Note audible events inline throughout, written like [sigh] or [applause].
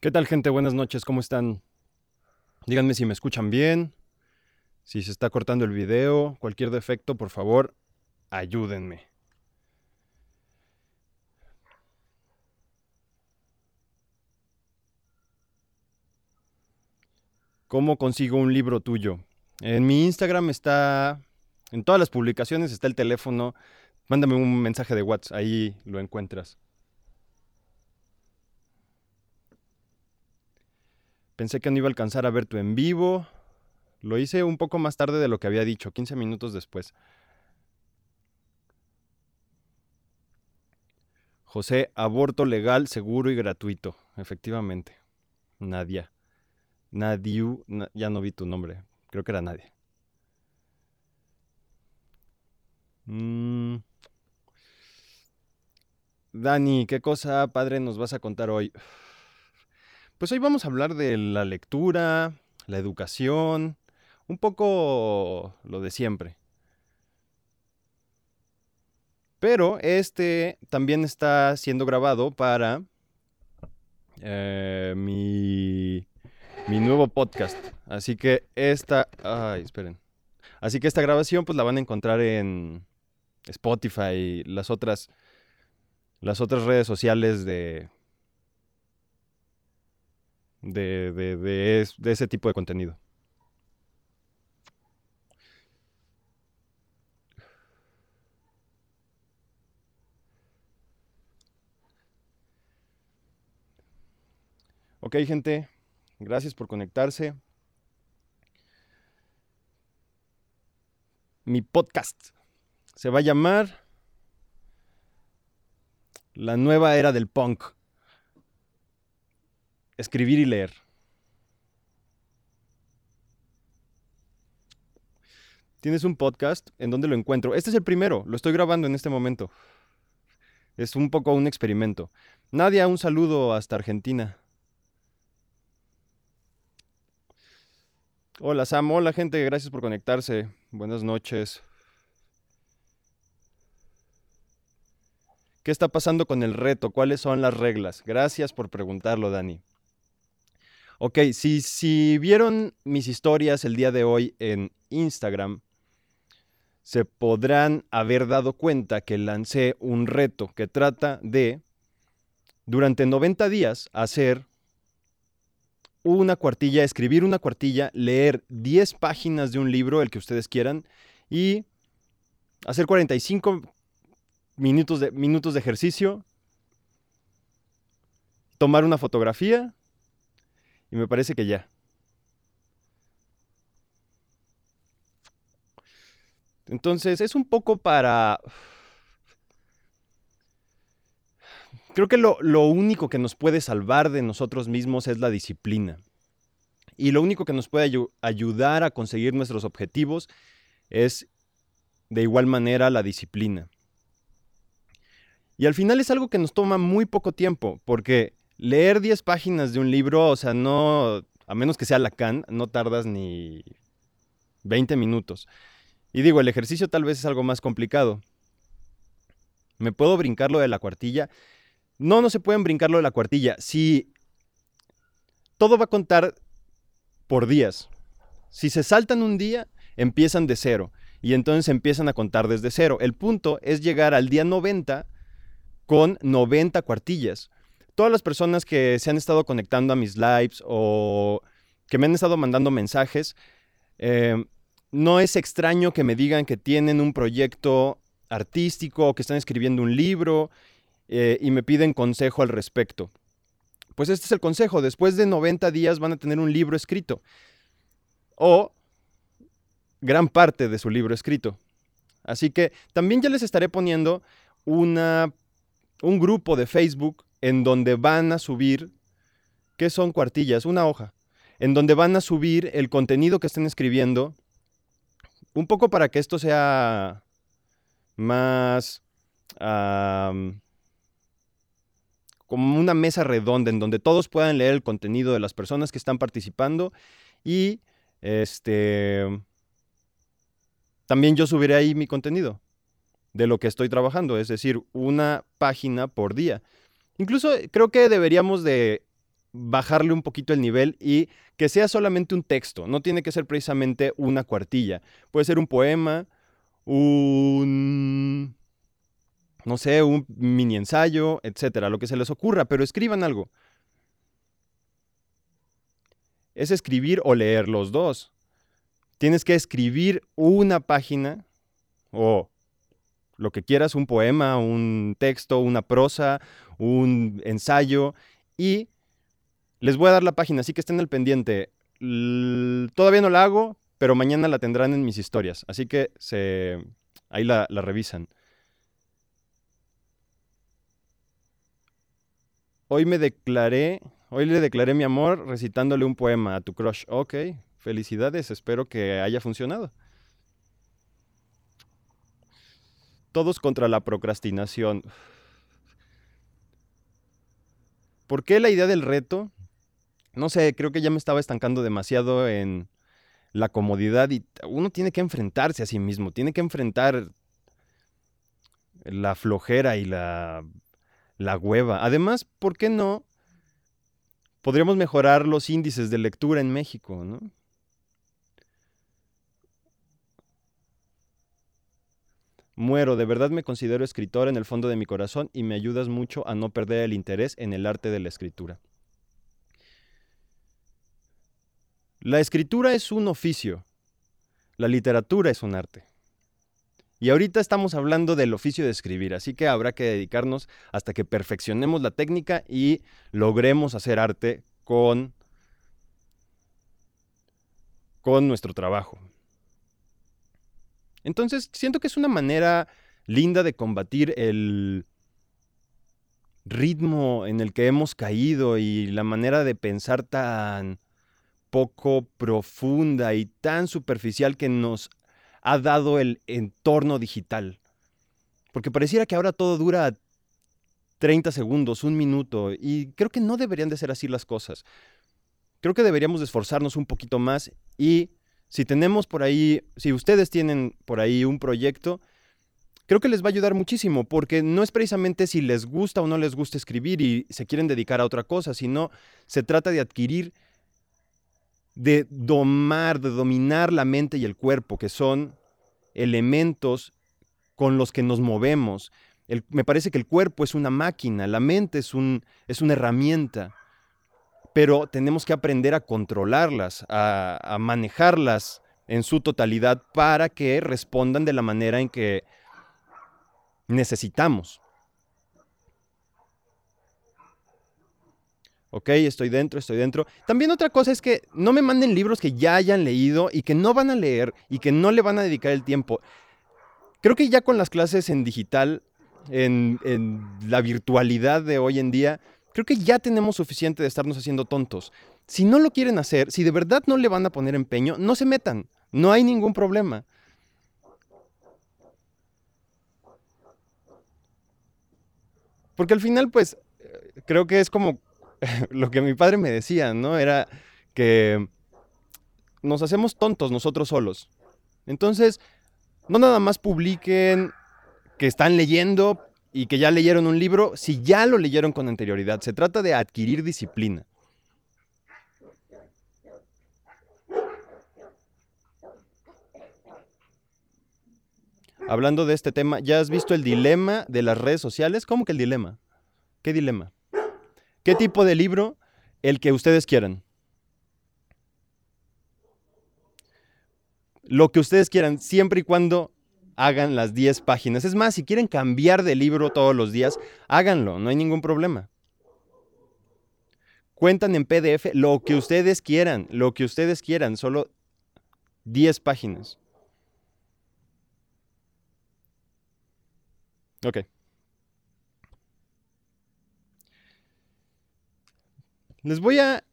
¿Qué tal gente? Buenas noches, ¿cómo están? Díganme si me escuchan bien, si se está cortando el video, cualquier defecto, por favor, ayúdenme. ¿Cómo consigo un libro tuyo? En mi Instagram está, en todas las publicaciones está el teléfono. Mándame un mensaje de WhatsApp, ahí lo encuentras. Pensé que no iba a alcanzar a ver tu en vivo. Lo hice un poco más tarde de lo que había dicho, 15 minutos después. José, aborto legal, seguro y gratuito. Efectivamente. Nadia. Nadiu, ya no vi tu nombre. Creo que era Nadia. Mm. Dani, ¿qué cosa padre nos vas a contar hoy? Pues hoy vamos a hablar de la lectura, la educación, un poco lo de siempre. Pero este también está siendo grabado para eh, mi, mi nuevo podcast. Así que esta... Ay, esperen. Así que esta grabación pues la van a encontrar en Spotify y las otras, las otras redes sociales de, de, de, ese tipo de contenido. Ok, gente, gracias por conectarse. Mi podcast se va a llamar La nueva era del punk escribir y leer. Tienes un podcast, ¿en dónde lo encuentro? Este es el primero, lo estoy grabando en este momento. Es un poco un experimento. Nadia, un saludo hasta Argentina. Hola Sam, hola gente, gracias por conectarse. Buenas noches. ¿Qué está pasando con el reto? ¿Cuáles son las reglas? Gracias por preguntarlo, Dani. Ok, si, si vieron mis historias el día de hoy en Instagram, se podrán haber dado cuenta que lancé un reto que trata de, durante 90 días, hacer una cuartilla, escribir una cuartilla, leer 10 páginas de un libro, el que ustedes quieran, y hacer 45 minutos de, minutos de ejercicio, tomar una fotografía y me parece que ya. Entonces es un poco para... Creo que lo, único que nos puede salvar de nosotros mismos es la disciplina. Y lo único que nos puede ayudar a conseguir nuestros objetivos es de igual manera la disciplina. Y al final es algo que nos toma muy poco tiempo, porque leer 10 páginas de un libro, o sea, no, a menos que sea Lacan, no tardas ni 20 minutos. Y digo, el ejercicio tal vez es algo más complicado. ¿Me puedo brincar lo de la cuartilla? No, no se pueden brincar lo de la cuartilla. Si todo va a contar por días. Si se saltan un día, empiezan de cero. Y entonces empiezan a contar desde cero. El punto es llegar al día 90 con 90 cuartillas todas las personas que se han estado conectando a mis lives o que me han estado mandando mensajes, eh, no es extraño que me digan que tienen un proyecto artístico o que están escribiendo un libro eh, y me piden consejo al respecto. Pues este es el consejo. Después de 90 días van a tener un libro escrito. O gran parte de su libro escrito. Así que también ya les estaré poniendo una, un grupo de Facebook en donde van a subir, ¿qué son cuartillas? Una hoja, en donde van a subir el contenido que estén escribiendo, un poco para que esto sea más como una mesa redonda en donde todos puedan leer el contenido de las personas que están participando y este también yo subiré ahí mi contenido de lo que estoy trabajando, es decir, una página por día. Incluso creo que deberíamos de bajarle un poquito el nivel y que sea solamente un texto, no tiene que ser precisamente una cuartilla. Puede ser un poema, un no sé, un mini ensayo, etcétera, lo que se les ocurra, pero escriban algo. Es escribir o leer los dos. Tienes que escribir una página o lo que quieras, un poema, un texto, una prosa, un ensayo y les voy a dar la página, así que estén al pendiente. todavía no la hago, pero mañana la tendrán en mis historias, así que se, ahí la, la revisan. Hoy me declaré, hoy le declaré mi amor recitándole un poema a tu crush. Ok, felicidades, espero que haya funcionado. Todos contra la procrastinación. ¿Por qué la idea del reto? No sé, creo que ya me estaba estancando demasiado en la comodidad y uno tiene que enfrentarse a sí mismo, tiene que enfrentar la flojera y la la hueva. Además, ¿por qué no? Podríamos mejorar los índices de lectura en México, ¿no? Muero, de verdad me considero escritor en el fondo de mi corazón y me ayudas mucho a no perder el interés en el arte de la escritura. La escritura es un oficio, la literatura es un arte. Y ahorita estamos hablando del oficio de escribir, así que habrá que dedicarnos hasta que perfeccionemos la técnica y logremos hacer arte con, con nuestro trabajo. Entonces, siento que es una manera linda de combatir el ritmo en el que hemos caído y la manera de pensar tan poco profunda y tan superficial que nos ha dado el entorno digital. Porque pareciera que ahora todo dura 30 segundos, un minuto, y creo que no deberían de ser así las cosas. Creo que deberíamos esforzarnos un poquito más y si tenemos por ahí, si ustedes tienen por ahí un proyecto, creo que les va a ayudar muchísimo, porque no es precisamente si les gusta o no les gusta escribir y se quieren dedicar a otra cosa, sino se trata de adquirir de domar, de dominar la mente y el cuerpo, que son elementos con los que nos movemos. me parece que el cuerpo es una máquina, la mente es, un, es una herramienta, pero tenemos que aprender a controlarlas, a, manejarlas en su totalidad para que respondan de la manera en que necesitamos. Ok, estoy dentro, estoy dentro. También otra cosa es que no me manden libros que ya hayan leído y que no van a leer y que no le van a dedicar el tiempo. Creo que ya con las clases en digital, en la virtualidad de hoy en día, creo que ya tenemos suficiente de estarnos haciendo tontos. Si no lo quieren hacer, si de verdad no le van a poner empeño, no se metan. No hay ningún problema. Porque al final, pues, eh, creo que es como [laughs] lo que mi padre me decía, ¿no? Era que nos hacemos tontos nosotros solos. Entonces, no nada más publiquen que están leyendo y que ya leyeron un libro, si ya lo leyeron con anterioridad. Se trata de adquirir disciplina. Hablando de este tema, ¿ya has visto el dilema de las redes sociales? ¿Cómo que el dilema? ¿Qué dilema? ¿Qué tipo de libro? El que ustedes quieran. Lo que ustedes quieran, siempre y cuando hagan las 10 páginas. Es más, si quieren cambiar de libro todos los días, háganlo, no hay ningún problema. Cuentan en PDF lo que ustedes quieran, lo que ustedes quieran, solo 10 páginas. Ok. Les voy a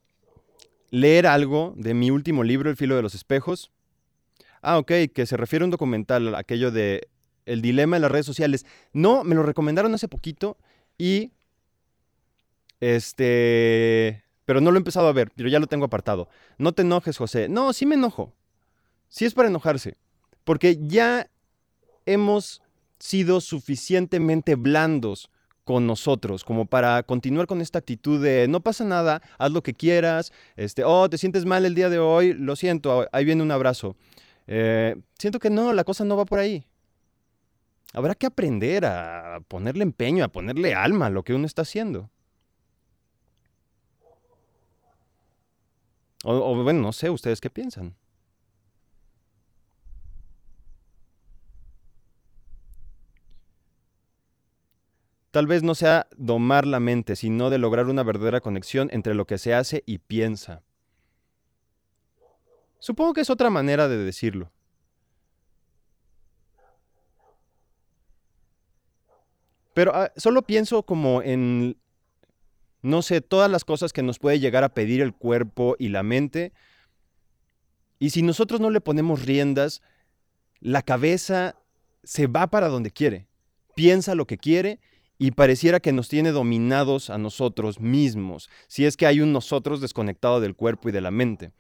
leer algo de mi último libro, El filo de los espejos. Ah, ok, que se refiere a un documental, aquello de El dilema en las redes sociales. No, me lo recomendaron hace poquito y este, pero no lo he empezado a ver, pero ya lo tengo apartado. No te enojes, José. No, sí me enojo. Sí es para enojarse, porque ya hemos sido suficientemente blandos con nosotros, como para continuar con esta actitud de no pasa nada, haz lo que quieras, este, oh, te sientes mal el día de hoy, lo siento, ahí viene un abrazo. Eh, siento que no, la cosa no va por ahí. Habrá que aprender a ponerle empeño, a ponerle alma a lo que uno está haciendo. o bueno, no sé, ustedes qué piensan. Tal vez no sea domar la mente, sino de lograr una verdadera conexión entre lo que se hace y piensa. Supongo que es otra manera de decirlo. Pero ah, solo pienso como en, no sé, todas las cosas que nos puede llegar a pedir el cuerpo y la mente. Y si nosotros no le ponemos riendas, la cabeza se va para donde quiere, piensa lo que quiere y pareciera que nos tiene dominados a nosotros mismos, si es que hay un nosotros desconectado del cuerpo y de la mente.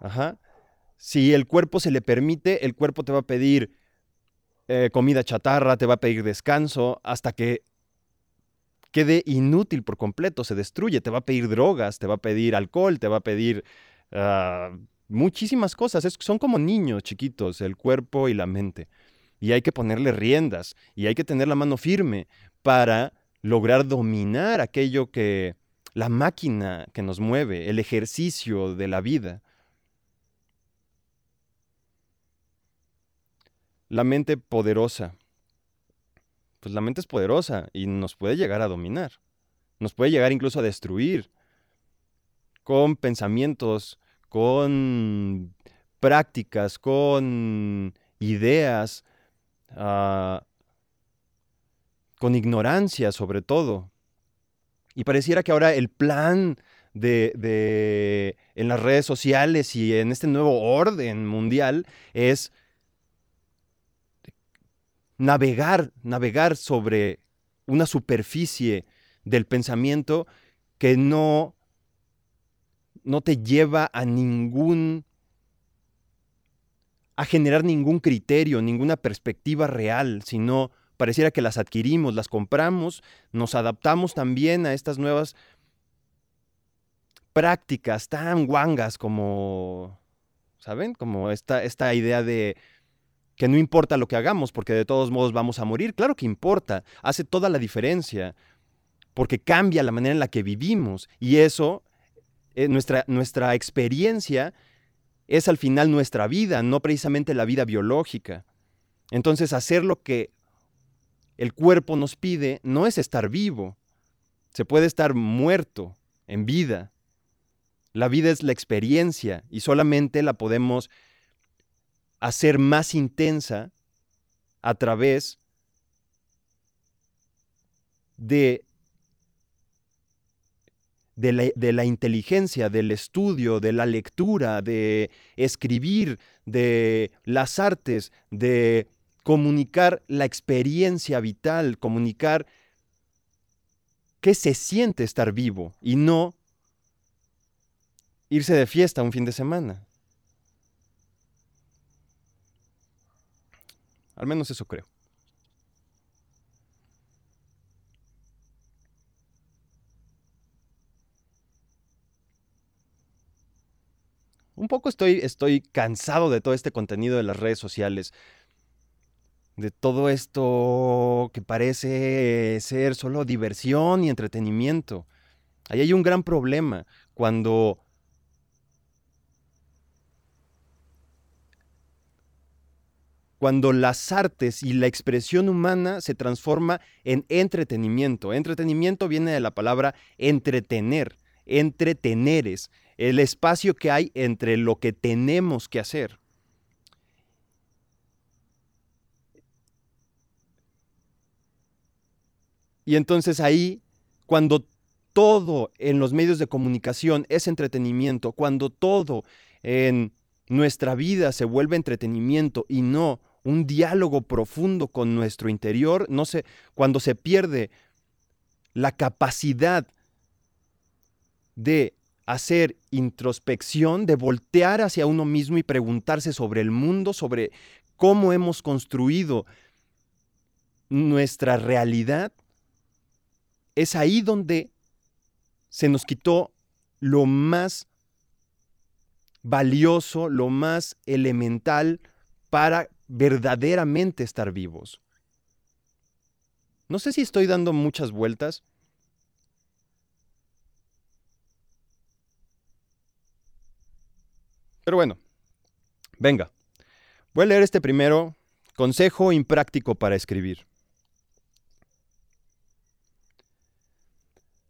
Ajá. Si el cuerpo se le permite, el cuerpo te va a pedir eh, comida chatarra, te va a pedir descanso, hasta que quede inútil por completo, se destruye, te va a pedir drogas, te va a pedir alcohol, te va a pedir ah, muchísimas cosas. son como niños chiquitos, el cuerpo y la mente y hay que ponerle riendas y hay que tener la mano firme para lograr dominar aquello que, la máquina que nos mueve, el ejercicio de la vida. La mente poderosa. Pues la mente es poderosa y nos puede llegar a dominar. Nos puede llegar incluso a destruir con pensamientos, con prácticas, con ideas, Ah, con ignorancia sobre todo. Y pareciera que ahora el plan de, en las redes sociales y en este nuevo orden mundial es navegar, navegar sobre una superficie del pensamiento que no, no te lleva a ningún a generar ningún criterio, ninguna perspectiva real, sino pareciera que las adquirimos, las compramos, nos adaptamos también a estas nuevas prácticas tan guangas como, ¿saben? Como esta, esta idea de que no importa lo que hagamos porque de todos modos vamos a morir. Claro que importa, hace toda la diferencia, porque cambia la manera en la que vivimos y eso, eh, nuestra, nuestra experiencia es al final nuestra vida, no precisamente la vida biológica. Entonces hacer lo que el cuerpo nos pide no es estar vivo. Se puede estar muerto en vida. La vida es la experiencia y solamente la podemos hacer más intensa a través de de la, inteligencia, del estudio, de la lectura, de escribir, de las artes, de comunicar la experiencia vital, comunicar qué se siente estar vivo y no irse de fiesta un fin de semana. Al menos eso creo. un poco estoy, estoy cansado de todo este contenido de las redes sociales. De todo esto que parece ser solo diversión y entretenimiento. Ahí hay un gran problema cuando cuando las artes y la expresión humana se transforma en entretenimiento. Entretenimiento viene de la palabra entretener, entreteneres el espacio que hay entre lo que tenemos que hacer. Y entonces ahí, cuando todo en los medios de comunicación es entretenimiento, cuando todo en nuestra vida se vuelve entretenimiento y no un diálogo profundo con nuestro interior, no sé, cuando se pierde la capacidad de hacer introspección, de voltear hacia uno mismo y preguntarse sobre el mundo, sobre cómo hemos construido nuestra realidad, es ahí donde se nos quitó lo más valioso, lo más elemental para verdaderamente estar vivos. No sé si estoy dando muchas vueltas. Pero bueno, venga. Voy a leer este primero, consejo impráctico para escribir.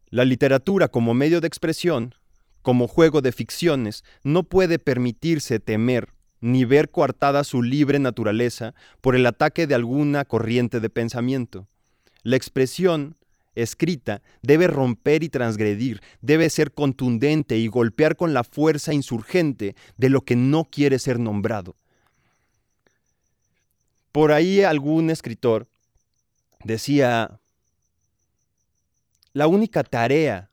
La literatura como medio de expresión, como juego de ficciones, no puede permitirse temer ni ver coartada su libre naturaleza por el ataque de alguna corriente de pensamiento. La expresión escrita debe romper y transgredir, debe ser contundente y golpear con la fuerza insurgente de lo que no quiere ser nombrado. Por ahí algún escritor decía, la única tarea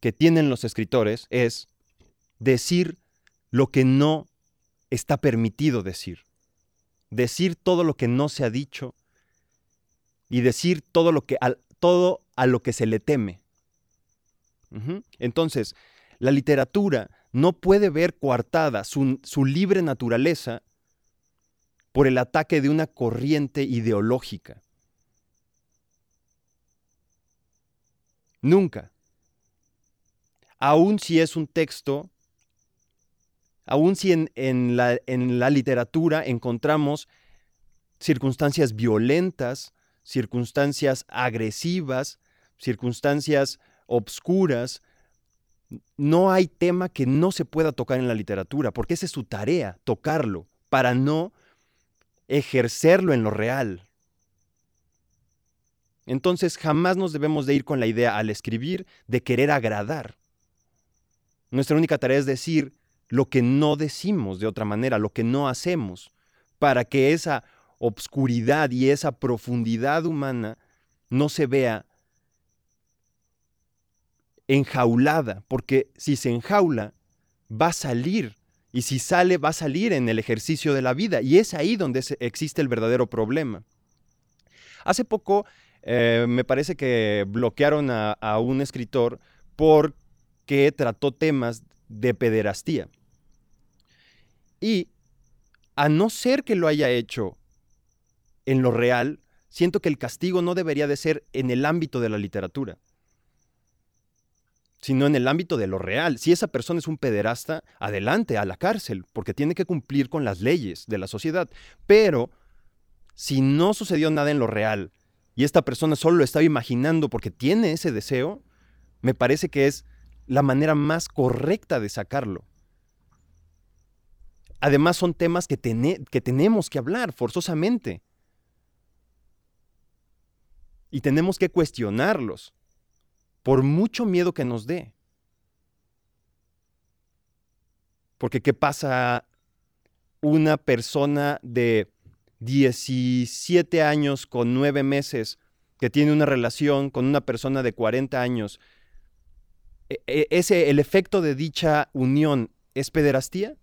que tienen los escritores es decir lo que no está permitido decir. Decir todo lo que no se ha dicho y decir todo lo que todo a lo que se le teme. Entonces, la literatura no puede ver coartada su, su libre naturaleza por el ataque de una corriente ideológica. Nunca. Aun si es un texto Aún si en, la, la literatura encontramos circunstancias violentas, circunstancias agresivas, circunstancias obscuras, no hay tema que no se pueda tocar en la literatura, porque esa es su tarea, tocarlo, para no ejercerlo en lo real. Entonces jamás nos debemos de ir con la idea al escribir de querer agradar. Nuestra única tarea es decir, lo que no decimos de otra manera, lo que no hacemos, para que esa obscuridad y esa profundidad humana no se vea enjaulada, porque si se enjaula, va a salir, y si sale, va a salir en el ejercicio de la vida, y es ahí donde existe el verdadero problema. Hace poco eh, me parece que bloquearon a, a un escritor porque trató temas de pederastía. Y a no ser que lo haya hecho en lo real, siento que el castigo no debería de ser en el ámbito de la literatura, sino en el ámbito de lo real. Si esa persona es un pederasta, adelante, a la cárcel, porque tiene que cumplir con las leyes de la sociedad. Pero si no sucedió nada en lo real y esta persona solo lo estaba imaginando porque tiene ese deseo, me parece que es la manera más correcta de sacarlo. Además son temas que, que tenemos que hablar forzosamente. Y tenemos que cuestionarlos, por mucho miedo que nos dé. Porque ¿qué pasa una persona de 17 años con 9 meses que tiene una relación con una persona de 40 años? E, e, ese, ¿El efecto de dicha unión es pederastía?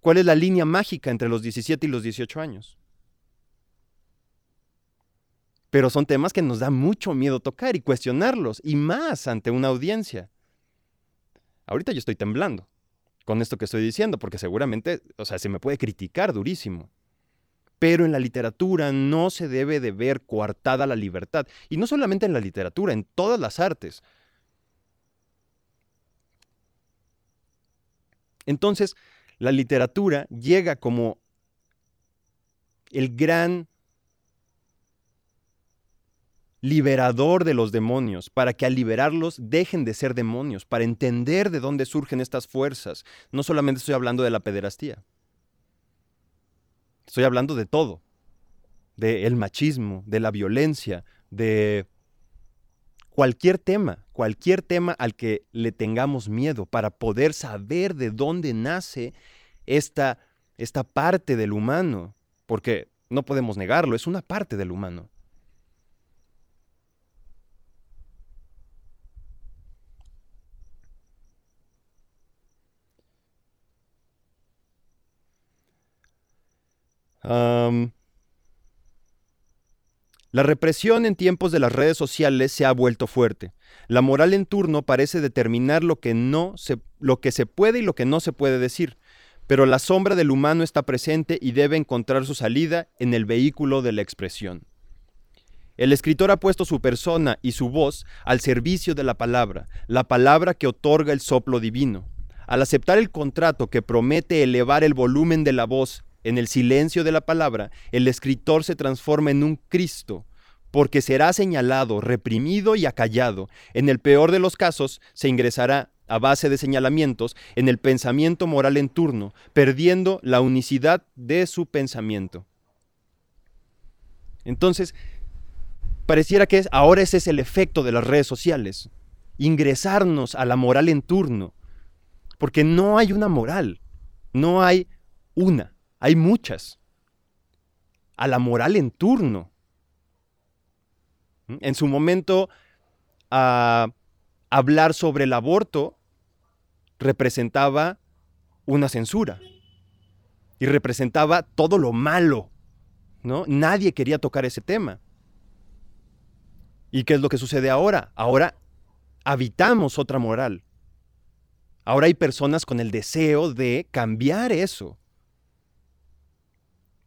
¿Cuál es la línea mágica entre los 17 y los 18 años? Pero son temas que nos da mucho miedo tocar y cuestionarlos, y más ante una audiencia. Ahorita yo estoy temblando con esto que estoy diciendo, porque seguramente, o sea, se me puede criticar durísimo. Pero en la literatura no se debe de ver coartada la libertad. Y no solamente en la literatura, en todas las artes. Entonces, la literatura llega como el gran liberador de los demonios, para que al liberarlos dejen de ser demonios, para entender de dónde surgen estas fuerzas. No solamente estoy hablando de la pederastía, estoy hablando de todo, del machismo, de la violencia, de cualquier tema, cualquier tema al que le tengamos miedo para poder saber de dónde nace esta, esta parte del humano, porque no podemos negarlo, es una parte del humano. La represión en tiempos de las redes sociales se ha vuelto fuerte. La moral en turno parece determinar lo que, no lo que se puede y lo que no se puede decir, pero la sombra del humano está presente y debe encontrar su salida en el vehículo de la expresión. El escritor ha puesto su persona y su voz al servicio de la palabra, la palabra que otorga el soplo divino. Al aceptar el contrato que promete elevar el volumen de la voz en el silencio de la palabra, el escritor se transforma en un Cristo, porque será señalado, reprimido y acallado. En el peor de los casos, se ingresará a base de señalamientos en el pensamiento moral en turno, perdiendo la unicidad de su pensamiento. Entonces, pareciera que ahora ese es el efecto de las redes sociales, ingresarnos a la moral en turno, porque no hay una moral, no hay una. Hay muchas. A la moral en turno. ¿Mm? En su momento, hablar sobre el aborto representaba una censura y representaba todo lo malo. ¿no? Nadie quería tocar ese tema. ¿Y qué es lo que sucede ahora? Ahora habitamos otra moral. Ahora hay personas con el deseo de cambiar eso.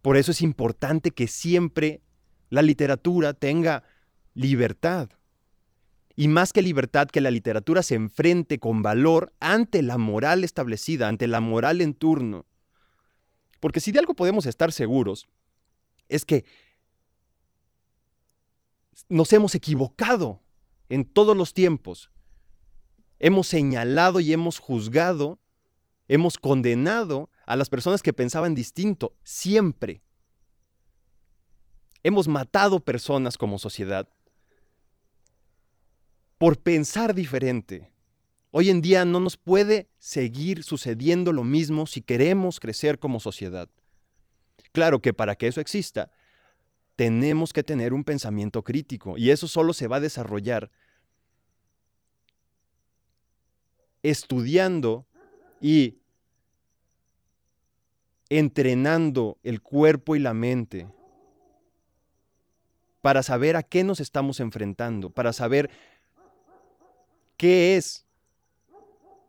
Por eso es importante que siempre la literatura tenga libertad. Y más que libertad, que la literatura se enfrente con valor ante la moral establecida, ante la moral en turno. Porque si de algo podemos estar seguros, es que nos hemos equivocado en todos los tiempos. Hemos señalado y hemos juzgado, hemos condenado a las personas que pensaban distinto, siempre. Hemos matado personas como sociedad por pensar diferente. Hoy en día no nos puede seguir sucediendo lo mismo si queremos crecer como sociedad. Claro que para que eso exista, tenemos que tener un pensamiento crítico y eso solo se va a desarrollar estudiando y entrenando el cuerpo y la mente para saber a qué nos estamos enfrentando, para saber qué es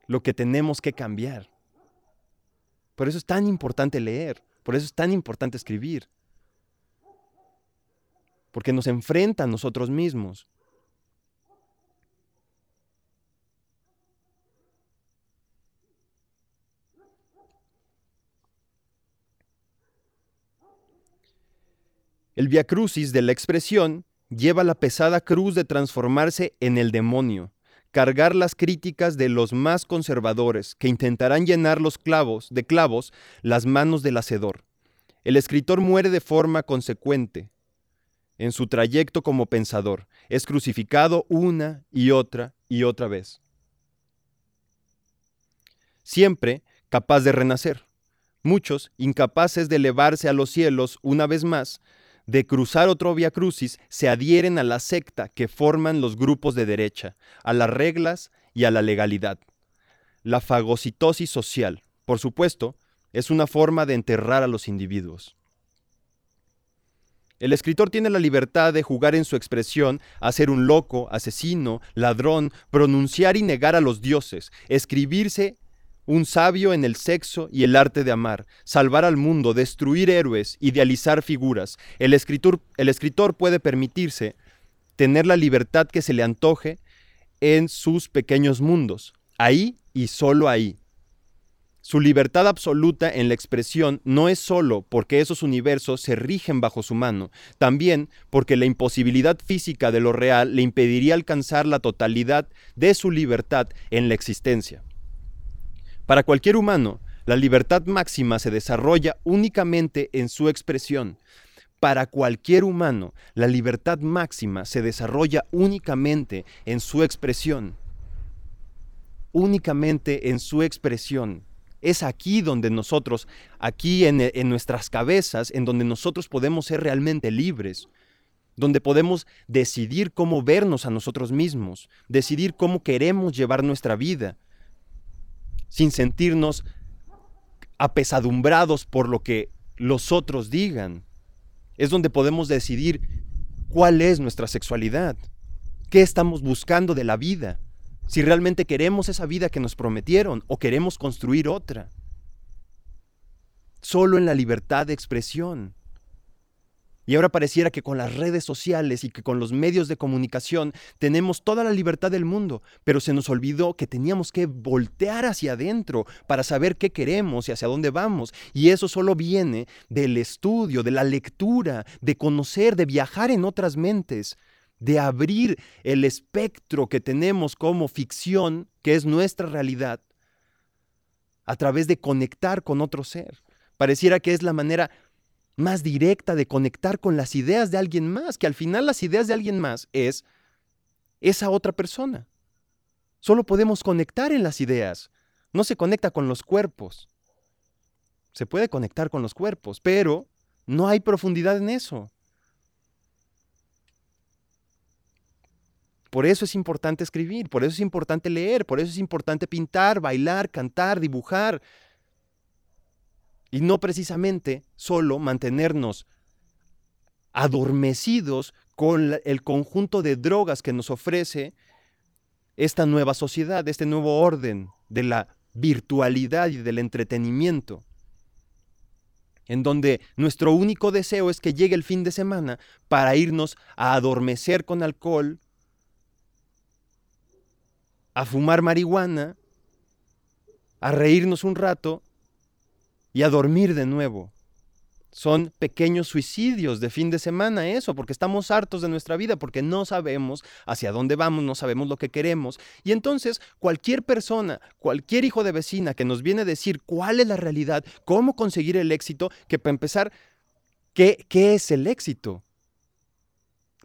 lo que tenemos que cambiar. Por eso es tan importante leer, por eso es tan importante escribir, porque nos enfrenta a nosotros mismos. El Via Crucis de la expresión lleva la pesada cruz de transformarse en el demonio, cargar las críticas de los más conservadores que intentarán llenar los clavos de clavos las manos del hacedor. El escritor muere de forma consecuente en su trayecto como pensador. Es crucificado una y otra y otra vez. Siempre capaz de renacer. Muchos, incapaces de elevarse a los cielos una vez más, de cruzar otro via crucis se adhieren a la secta que forman los grupos de derecha, a las reglas y a la legalidad. La fagocitosis social, por supuesto, es una forma de enterrar a los individuos. El escritor tiene la libertad de jugar en su expresión a ser un loco, asesino, ladrón, pronunciar y negar a los dioses, escribirse un sabio en el sexo y el arte de amar, salvar al mundo, destruir héroes, idealizar figuras. El escritor, puede permitirse tener la libertad que se le antoje en sus pequeños mundos, ahí y solo ahí. Su libertad absoluta en la expresión no es solo porque esos universos se rigen bajo su mano, también porque la imposibilidad física de lo real le impediría alcanzar la totalidad de su libertad en la existencia. Para cualquier humano, la libertad máxima se desarrolla únicamente en su expresión. Para cualquier humano, la libertad máxima se desarrolla únicamente en su expresión. Únicamente en su expresión. Es aquí donde nosotros, aquí en, en, nuestras cabezas, en donde nosotros podemos ser realmente libres, donde podemos decidir cómo vernos a nosotros mismos, decidir cómo queremos llevar nuestra vida, sin sentirnos apesadumbrados por lo que los otros digan. Es donde podemos decidir cuál es nuestra sexualidad, qué estamos buscando de la vida, si realmente queremos esa vida que nos prometieron o queremos construir otra. Solo en la libertad de expresión y ahora pareciera que con las redes sociales y que con los medios de comunicación tenemos toda la libertad del mundo, pero se nos olvidó que teníamos que voltear hacia adentro para saber qué queremos y hacia dónde vamos. Y eso solo viene del estudio, de la lectura, de conocer, de viajar en otras mentes, de abrir el espectro que tenemos como ficción, que es nuestra realidad, a través de conectar con otro ser. Pareciera que es la manera más directa de conectar con las ideas de alguien más, que al final las ideas de alguien más es esa otra persona. Solo podemos conectar en las ideas, no se conecta con los cuerpos. Se puede conectar con los cuerpos, pero no hay profundidad en eso. Por eso es importante escribir, por eso es importante leer, por eso es importante pintar, bailar, cantar, dibujar, y no precisamente solo mantenernos adormecidos con el conjunto de drogas que nos ofrece esta nueva sociedad, este nuevo orden de la virtualidad y del entretenimiento, en donde nuestro único deseo es que llegue el fin de semana para irnos a adormecer con alcohol, a fumar marihuana, a reírnos un rato y a dormir de nuevo. Son pequeños suicidios de fin de semana eso, porque estamos hartos de nuestra vida, porque no sabemos hacia dónde vamos, no sabemos lo que queremos. Y entonces cualquier persona, cualquier hijo de vecina que nos viene a decir cuál es la realidad, cómo conseguir el éxito, que para empezar, ¿qué, qué es el éxito?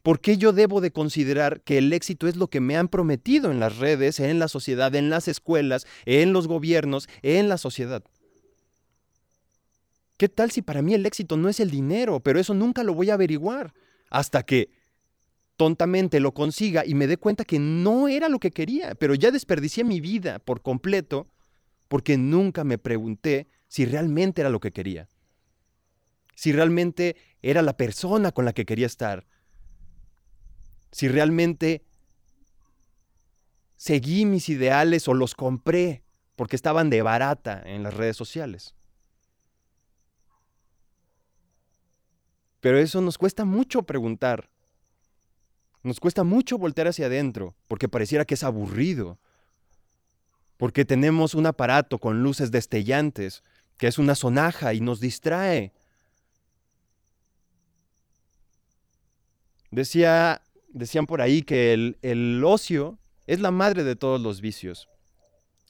¿Por qué yo debo de considerar que el éxito es lo que me han prometido en las redes, en la sociedad, en las escuelas, en los gobiernos, en la sociedad? ¿Qué tal si para mí el éxito no es el dinero? Pero eso nunca lo voy a averiguar hasta que tontamente lo consiga y me dé cuenta que no era lo que quería, pero ya desperdicié mi vida por completo porque nunca me pregunté si realmente era lo que quería, si realmente era la persona con la que quería estar, si realmente seguí mis ideales o los compré porque estaban de barata en las redes sociales. Pero eso nos cuesta mucho preguntar. Nos cuesta mucho voltear hacia adentro, porque pareciera que es aburrido. Porque tenemos un aparato con luces destellantes, que es una sonaja y nos distrae. Decía, decían por ahí que el, el ocio es la madre de todos los vicios.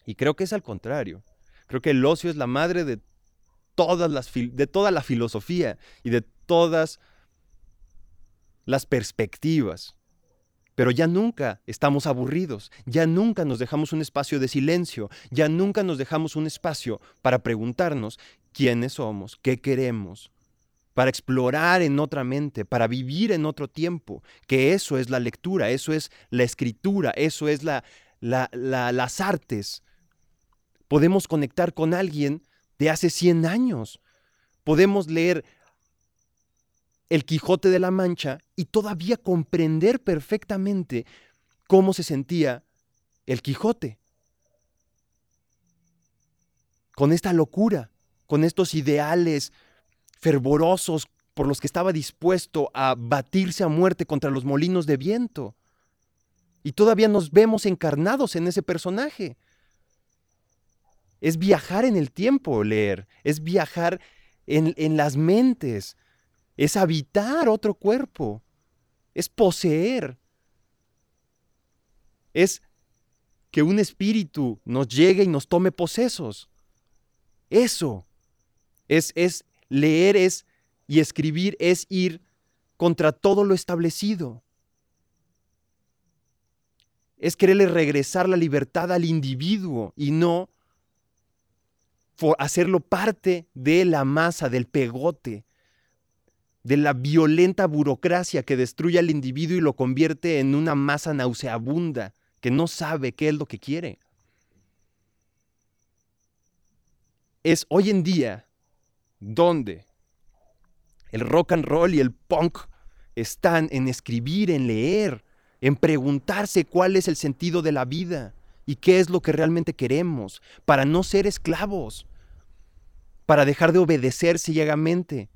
Y creo que es al contrario. Creo que el ocio es la madre de, todas las, de toda la filosofía y de todas las perspectivas. Pero ya nunca estamos aburridos, ya nunca nos dejamos un espacio de silencio, ya nunca nos dejamos un espacio para preguntarnos quiénes somos, qué queremos, para explorar en otra mente, para vivir en otro tiempo, que eso es la lectura, eso es la escritura, eso es la, las artes. Podemos conectar con alguien de hace 100 años, podemos leer el Quijote de la Mancha y todavía comprender perfectamente cómo se sentía el Quijote. Con esta locura, con estos ideales fervorosos por los que estaba dispuesto a batirse a muerte contra los molinos de viento. Y todavía nos vemos encarnados en ese personaje. Es viajar en el tiempo, leer, es viajar en, en las mentes, es habitar otro cuerpo, es poseer, es que un espíritu nos llegue y nos tome posesos. Eso es, es leer es y escribir es ir contra todo lo establecido. Es quererle regresar la libertad al individuo y no hacerlo parte de la masa, del pegote, de la violenta burocracia que destruye al individuo y lo convierte en una masa nauseabunda que no sabe qué es lo que quiere. Es hoy en día donde el rock and roll y el punk están en escribir, en leer, en preguntarse cuál es el sentido de la vida y qué es lo que realmente queremos, para no ser esclavos, para dejar de obedecer ciegamente,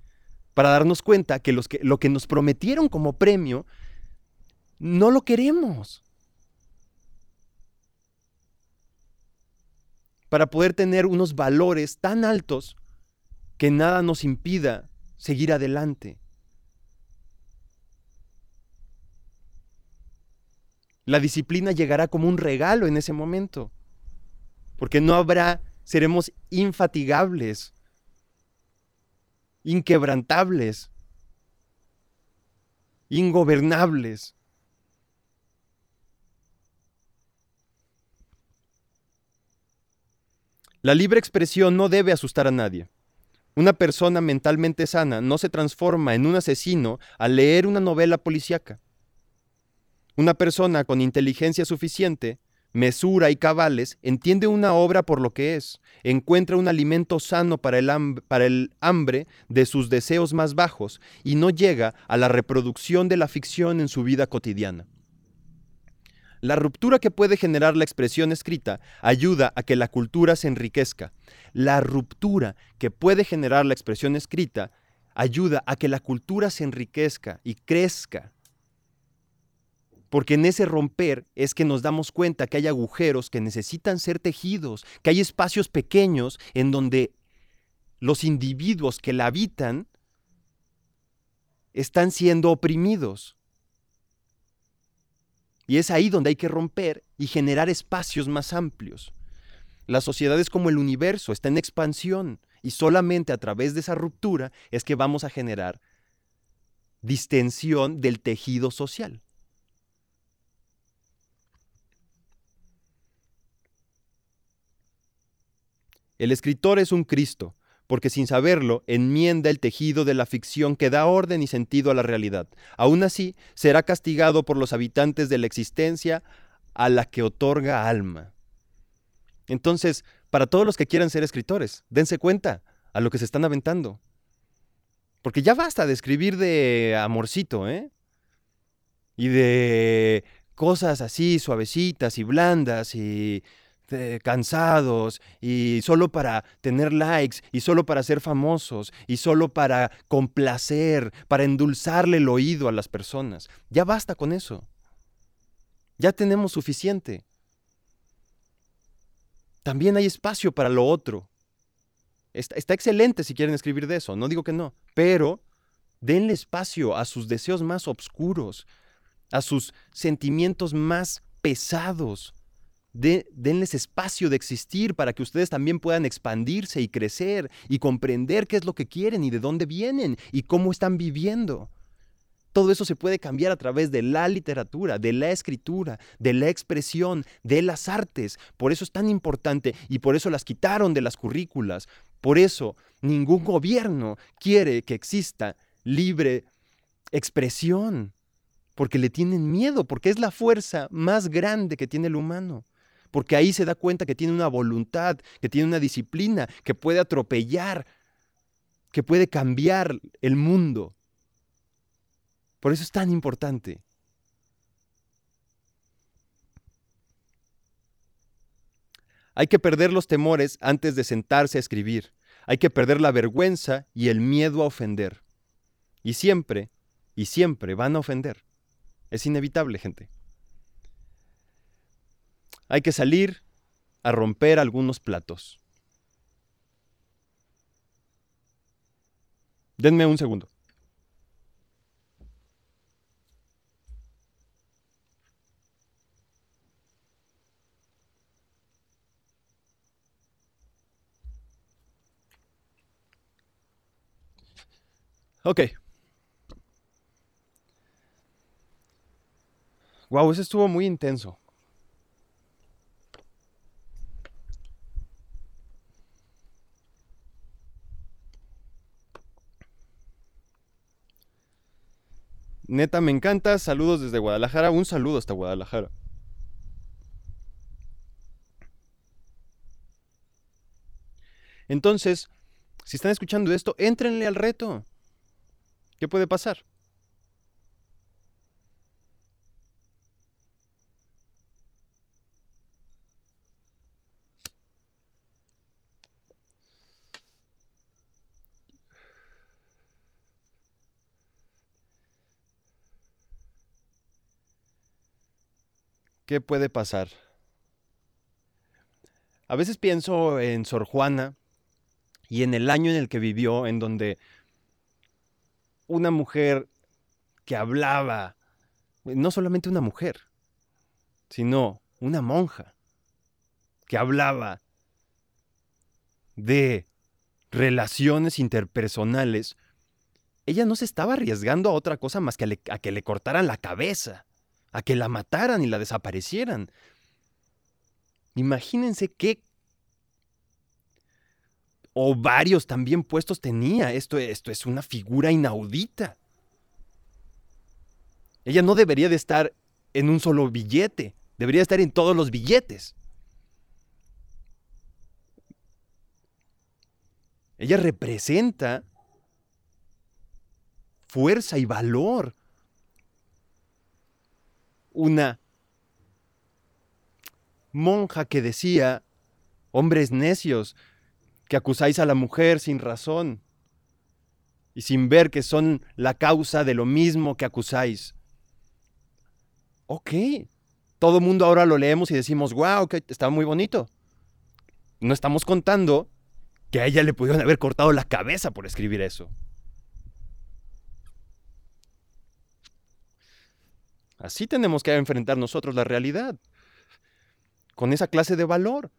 para darnos cuenta que, los lo que nos prometieron como premio no lo queremos. Para poder tener unos valores tan altos que nada nos impida seguir adelante. La disciplina llegará como un regalo en ese momento, porque no habrá, seremos infatigables, inquebrantables, ingobernables. La libre expresión no debe asustar a nadie. Una persona mentalmente sana no se transforma en un asesino al leer una novela policíaca. Una persona con inteligencia suficiente, mesura y cabales entiende una obra por lo que es, encuentra un alimento sano para el, para el, hambre de sus deseos más bajos y no llega a la reproducción de la ficción en su vida cotidiana. La ruptura que puede generar la expresión escrita ayuda a que la cultura se enriquezca. La ruptura que puede generar la expresión escrita ayuda a que la cultura se enriquezca y crezca. Porque en ese romper es que nos damos cuenta que hay agujeros que necesitan ser tejidos, que hay espacios pequeños en donde los individuos que la habitan están siendo oprimidos. Y es ahí donde hay que romper y generar espacios más amplios. La sociedad es como el universo, está en expansión y solamente a través de esa ruptura es que vamos a generar distensión del tejido social. El escritor es un Cristo, porque sin saberlo enmienda el tejido de la ficción que da orden y sentido a la realidad. Aún así, será castigado por los habitantes de la existencia a la que otorga alma. Entonces, para todos los que quieran ser escritores, dense cuenta a lo que se están aventando. Porque ya basta de escribir de amorcito, ¿eh? Y de cosas así suavecitas y blandas y este, cansados y solo para tener likes y solo para ser famosos y solo para complacer, para endulzarle el oído a las personas. Ya basta con eso. Ya tenemos suficiente. También hay espacio para lo otro. Está, está excelente si quieren escribir de eso, no digo que no, pero denle espacio a sus deseos más oscuros, a sus sentimientos más pesados denles espacio de existir para que ustedes también puedan expandirse y crecer y comprender qué es lo que quieren y de dónde vienen y cómo están viviendo. Todo eso se puede cambiar a través de la literatura, de la escritura, de la expresión, de las artes. Por eso es tan importante y por eso las quitaron de las currículas. Por eso ningún gobierno quiere que exista libre expresión, porque le tienen miedo, porque es la fuerza más grande que tiene el humano porque ahí se da cuenta que tiene una voluntad, que tiene una disciplina, que puede atropellar, que puede cambiar el mundo. Por eso es tan importante. Hay que perder los temores antes de sentarse a escribir. Hay que perder la vergüenza y el miedo a ofender. Y siempre, y siempre van a ofender. Es inevitable, gente. Hay que salir a romper algunos platos. Denme un segundo. Ok. Wow, ese estuvo muy intenso. Neta, me encanta. Saludos desde Guadalajara. Un saludo hasta Guadalajara. Entonces, si están escuchando esto, éntrenle al reto. ¿Qué puede pasar? ¿Qué puede pasar? A veces pienso en Sor Juana y en el año en el que vivió, en donde una mujer que hablaba, no solamente una mujer, sino una monja, que hablaba de relaciones interpersonales, ella no se estaba arriesgando a otra cosa más que a, que le cortaran la cabeza, a que la mataran y la desaparecieran. Imagínense qué ovarios también puestos tenía. Esto, esto es una figura inaudita. Ella no debería de estar en un solo billete, debería estar en todos los billetes. Ella representa fuerza y valor. Una monja que decía, hombres necios, que acusáis a la mujer sin razón y sin ver que son la causa de lo mismo que acusáis. Ok, todo mundo ahora lo leemos y decimos, wow, está muy bonito. No estamos contando que a ella le pudieron haber cortado la cabeza por escribir eso. Así tenemos que enfrentar nosotros la realidad, con esa clase de valor.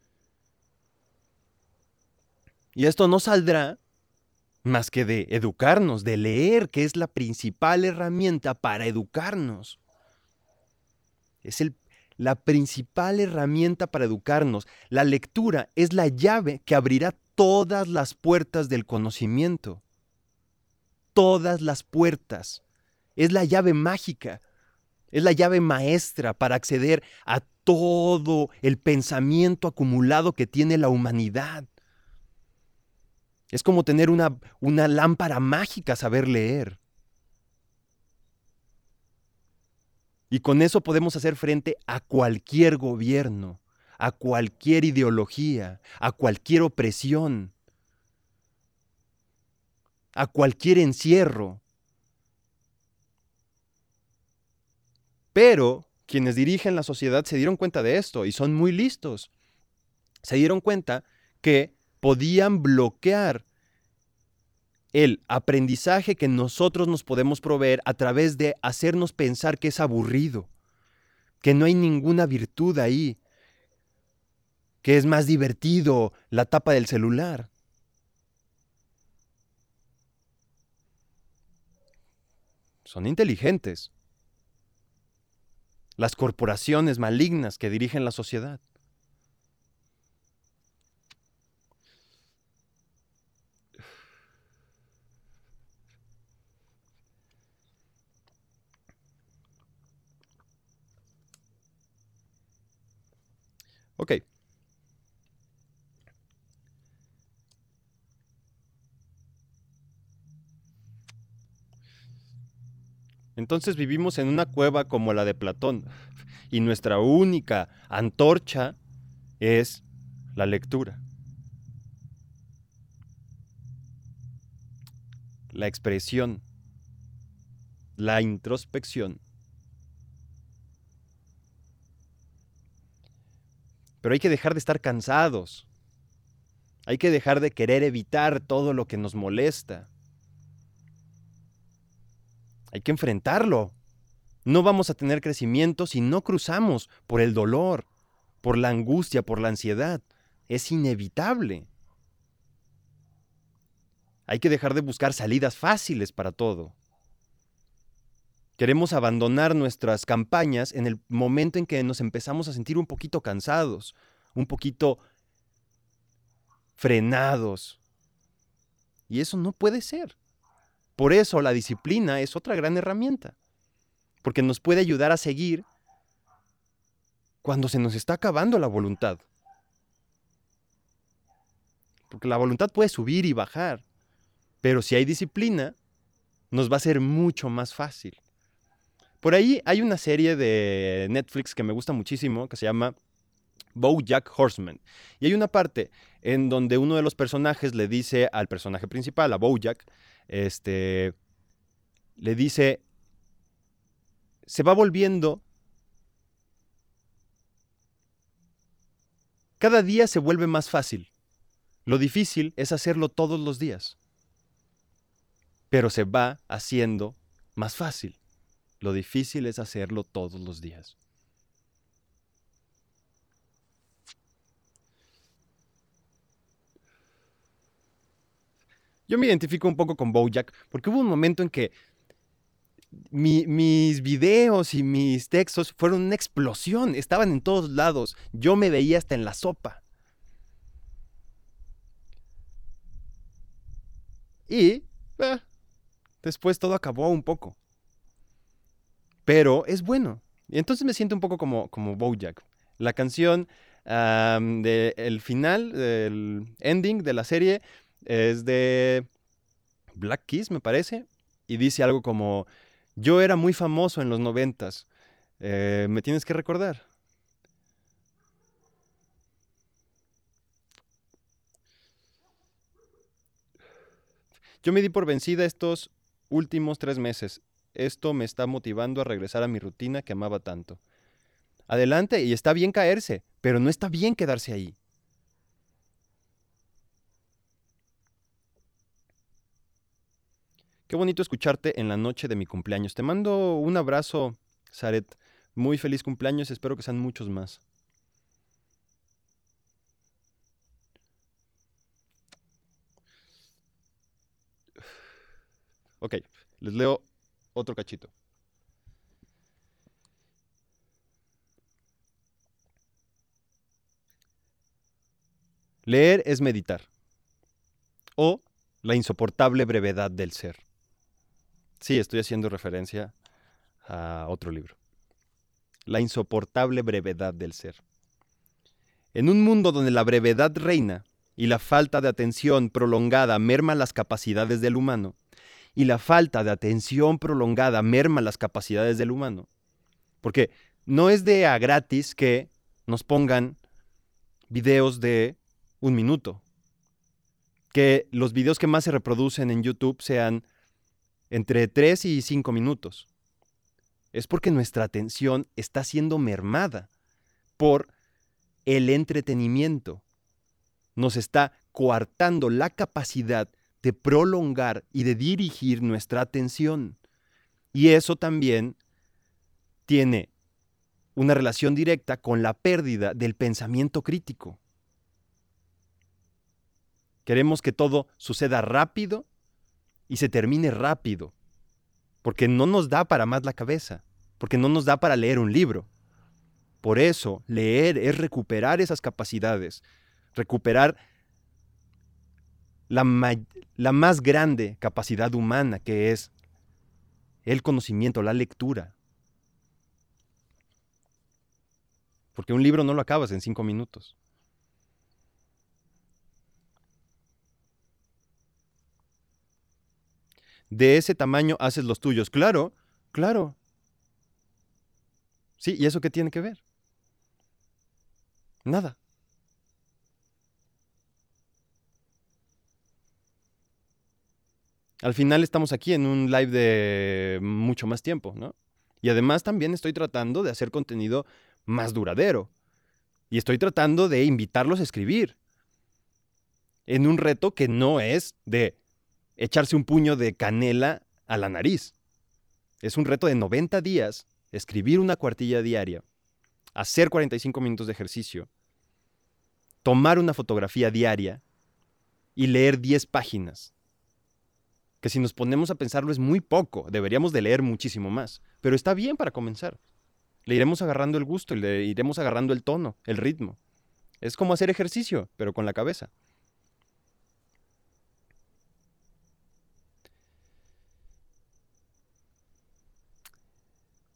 Y esto no saldrá más que de educarnos, de leer, que es la principal herramienta para educarnos. Es el, la principal herramienta para educarnos. La lectura es la llave que abrirá todas las puertas del conocimiento. Todas las puertas. Es la llave mágica. Es la llave maestra para acceder a todo el pensamiento acumulado que tiene la humanidad. Es como tener una, una lámpara mágica saber leer. Y con eso podemos hacer frente a cualquier gobierno, a cualquier ideología, a cualquier opresión, a cualquier encierro. Pero quienes dirigen la sociedad se dieron cuenta de esto y son muy listos. Se dieron cuenta que podían bloquear el aprendizaje que nosotros nos podemos proveer a través de hacernos pensar que es aburrido, que no hay ninguna virtud ahí, que es más divertido la tapa del celular. Son inteligentes. Las corporaciones malignas que dirigen la sociedad. Ok. Entonces vivimos en una cueva como la de Platón y nuestra única antorcha es la lectura. La expresión, la introspección. Pero hay que dejar de estar cansados. Hay que dejar de querer evitar todo lo que nos molesta. Hay que enfrentarlo. No vamos a tener crecimiento si no cruzamos por el dolor, por la angustia, por la ansiedad. Es inevitable. Hay que dejar de buscar salidas fáciles para todo. Queremos abandonar nuestras campañas en el momento en que nos empezamos a sentir un poquito cansados, un poquito frenados. Y eso no puede ser. Por eso la disciplina es otra gran herramienta, porque nos puede ayudar a seguir cuando se nos está acabando la voluntad. Porque la voluntad puede subir y bajar, pero si hay disciplina, nos va a ser mucho más fácil. Por ahí hay una serie de Netflix que me gusta muchísimo que se llama Bojack Horseman. Y hay una parte en donde uno de los personajes le dice al personaje principal, a Bojack, este, le dice, se va volviendo, cada día se vuelve más fácil. Lo difícil es hacerlo todos los días, pero se va haciendo más fácil. Lo difícil es hacerlo todos los días. Yo me identifico un poco con Bojack porque hubo un momento en que mis videos y mis textos fueron una explosión, estaban en todos lados. Yo me veía hasta en la sopa. Y eh, después todo acabó un poco. Pero es bueno. Y entonces me siento un poco como, como Bojack. La canción del final, del ending de la serie, es de Black Keys, me parece, y dice algo como, yo era muy famoso en los noventas, eh, me tienes que recordar. Yo me di por vencida estos últimos tres meses. Esto me está motivando a regresar a mi rutina que amaba tanto. Adelante, y está bien caerse, pero no está bien quedarse ahí. Qué bonito escucharte en la noche de mi cumpleaños. Te mando un abrazo, Zaret. Muy feliz cumpleaños, espero que sean muchos más. Ok, les leo otro cachito. Leer es meditar. O la insoportable brevedad del ser. Sí, estoy haciendo referencia a otro libro. La insoportable brevedad del ser. En un mundo donde la brevedad reina y la falta de atención prolongada merma las capacidades del humano, y la falta de atención prolongada merma las capacidades del humano, porque no es de a gratis que nos pongan videos de un minuto, que los videos que más se reproducen en YouTube sean entre 3 y 5 minutos. Es porque nuestra atención está siendo mermada por el entretenimiento. Nos está coartando la capacidad de prolongar y de dirigir nuestra atención. Y eso también tiene una relación directa con la pérdida del pensamiento crítico. Queremos que todo suceda rápido y se termine rápido, porque no nos da para más la cabeza, porque no nos da para leer un libro. Por eso, leer es recuperar esas capacidades, recuperar la, la, más grande capacidad humana que es el conocimiento, la lectura. Porque un libro no lo acabas en cinco minutos. De ese tamaño haces los tuyos. Claro, claro. Sí, ¿y eso qué tiene que ver? Nada. Al final estamos aquí en un live de mucho más tiempo, ¿no? Y además también estoy tratando de hacer contenido más duradero. Y estoy tratando de invitarlos a escribir. En un reto que no es de echarse un puño de canela a la nariz. Es un reto de 90 días, escribir una cuartilla diaria, hacer 45 minutos de ejercicio, tomar una fotografía diaria y leer 10 páginas. Que si nos ponemos a pensarlo es muy poco, deberíamos de leer muchísimo más, pero está bien para comenzar. Le iremos agarrando el gusto y le iremos agarrando el tono, el ritmo. Es como hacer ejercicio, pero con la cabeza.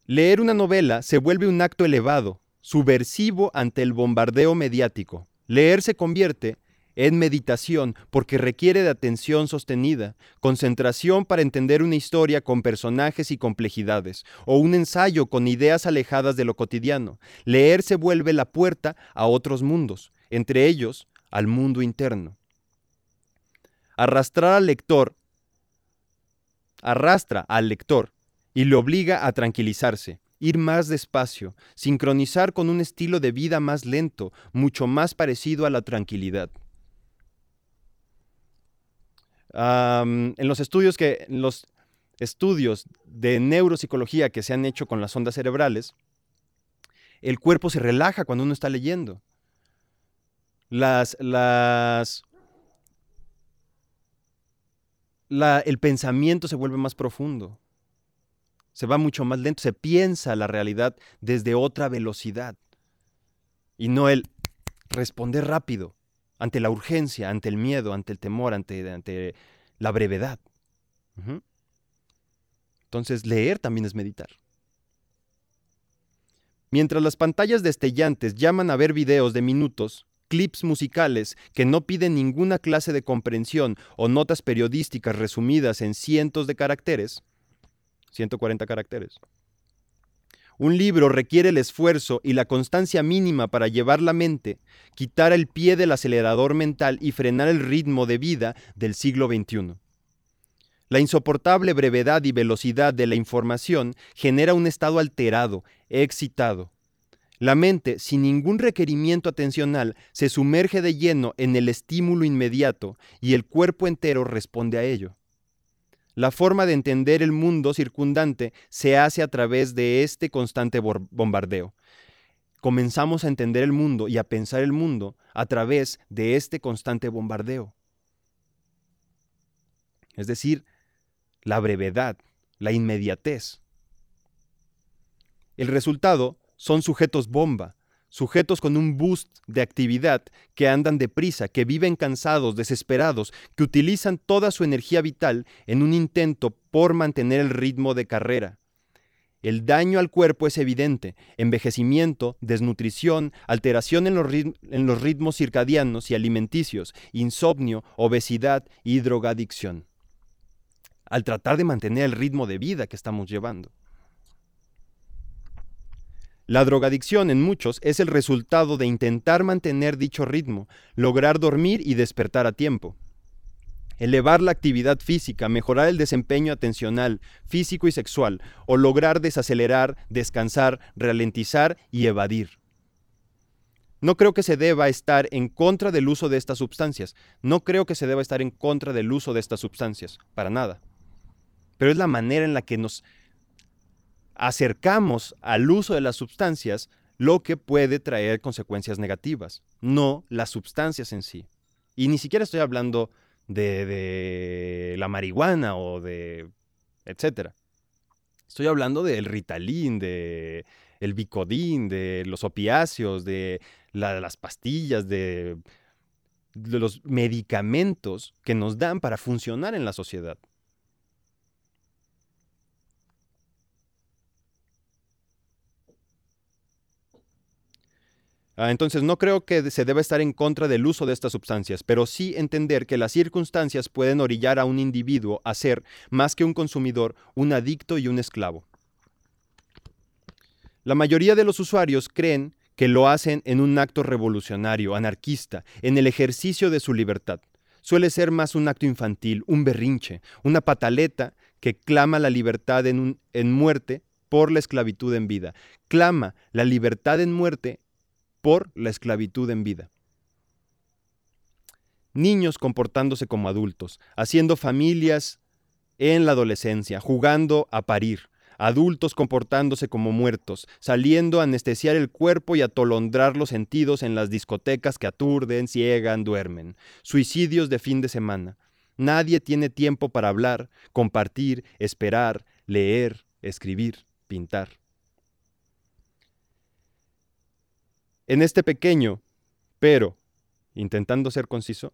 Leer una novela se vuelve un acto elevado, subversivo ante el bombardeo mediático. Leer se convierte en meditación porque requiere de atención sostenida, concentración para entender una historia con personajes y complejidades, o un ensayo con ideas alejadas de lo cotidiano. Leer se vuelve la puerta a otros mundos, entre ellos al mundo interno. Arrastrar al lector arrastra al lector y le obliga a tranquilizarse ir más despacio, sincronizar con un estilo de vida más lento, mucho más parecido a la tranquilidad. en los estudios que los estudios de neuropsicología que se han hecho con las ondas cerebrales, el cuerpo se relaja cuando uno está leyendo. Las, las, el pensamiento se vuelve más profundo, se va mucho más lento, se piensa la realidad desde otra velocidad y no el responder rápido ante la urgencia, ante el miedo, ante el temor, ante, la brevedad. Entonces, leer también es meditar. Mientras las pantallas destellantes llaman a ver videos de minutos, clips musicales que no piden ninguna clase de comprensión o notas periodísticas resumidas en cientos de caracteres, 140 caracteres. Un libro requiere el esfuerzo y la constancia mínima para llevar la mente, quitar el pie del acelerador mental y frenar el ritmo de vida del siglo XXI. La insoportable brevedad y velocidad de la información genera un estado alterado, excitado, la mente, sin ningún requerimiento atencional, se sumerge de lleno en el estímulo inmediato y el cuerpo entero responde a ello. La forma de entender el mundo circundante se hace a través de este constante bombardeo. Comenzamos a entender el mundo y a pensar el mundo a través de este constante bombardeo. Es decir, la brevedad, la inmediatez. El resultado son sujetos bomba, sujetos con un boost de actividad, que andan deprisa, que viven cansados, desesperados, que utilizan toda su energía vital en un intento por mantener el ritmo de carrera. El daño al cuerpo es evidente, envejecimiento, desnutrición, alteración en los, en los ritmos circadianos y alimenticios, insomnio, obesidad y drogadicción. Al tratar de mantener el ritmo de vida que estamos llevando. La drogadicción en muchos es el resultado de intentar mantener dicho ritmo, lograr dormir y despertar a tiempo. Elevar la actividad física, mejorar el desempeño atencional, físico y sexual, o lograr desacelerar, descansar, ralentizar y evadir. No creo que se deba estar en contra del uso de estas sustancias. No creo que se deba estar en contra del uso de estas sustancias, para nada. Pero es la manera en la que nos acercamos al uso de las sustancias lo que puede traer consecuencias negativas, no las sustancias en sí. Y ni siquiera estoy hablando de, la marihuana o de etcétera. Estoy hablando del Ritalin, de el Bicodín, de los opiáceos, de las pastillas, de los medicamentos que nos dan para funcionar en la sociedad. Entonces no creo que se deba estar en contra del uso de estas sustancias, pero sí entender que las circunstancias pueden orillar a un individuo a ser, más que un consumidor, un adicto y un esclavo. La mayoría de los usuarios creen que lo hacen en un acto revolucionario, anarquista, en el ejercicio de su libertad. Suele ser más un acto infantil, un berrinche, una pataleta que clama la libertad en, en muerte por la esclavitud en vida. Clama la libertad en muerte por la esclavitud en vida. Niños comportándose como adultos, haciendo familias en la adolescencia, jugando a parir, adultos comportándose como muertos, saliendo a anestesiar el cuerpo y atolondrar los sentidos en las discotecas que aturden, ciegan, duermen, suicidios de fin de semana. Nadie tiene tiempo para hablar, compartir, esperar, leer, escribir, pintar. En este pequeño, pero, intentando ser conciso,